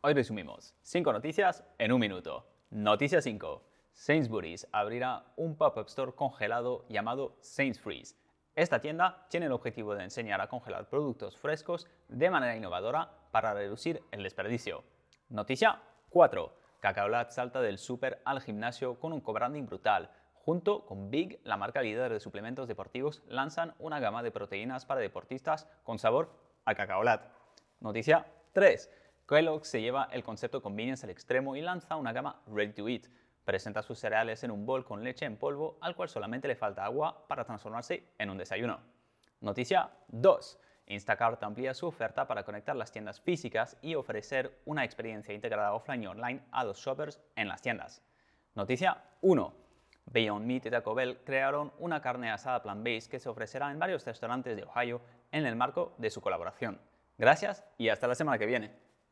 Hoy resumimos 5 noticias en un minuto. Noticia 5. Sainsbury's abrirá un pop-up store congelado llamado Sainsfreeze. Esta tienda tiene el objetivo de enseñar a congelar productos frescos de manera innovadora para reducir el desperdicio. Noticia 4. Cacaolat salta del súper al gimnasio con un co-branding brutal. Junto con Big, la marca líder de suplementos deportivos, lanzan una gama de proteínas para deportistas con sabor a cacaolat. Noticia 3. Kellogg's se lleva el concepto convenience al extremo y lanza una gama ready to eat. Presenta sus cereales en un bol con leche en polvo al cual solamente le falta agua para transformarse en un desayuno. Noticia 2. Instacart amplía su oferta para conectar las tiendas físicas y ofrecer una experiencia integrada offline y online a los shoppers en las tiendas. Noticia 1. Beyond Meat y Taco Bell crearon una carne asada plant-based que se ofrecerá en varios restaurantes de Ohio en el marco de su colaboración. Gracias y hasta la semana que viene.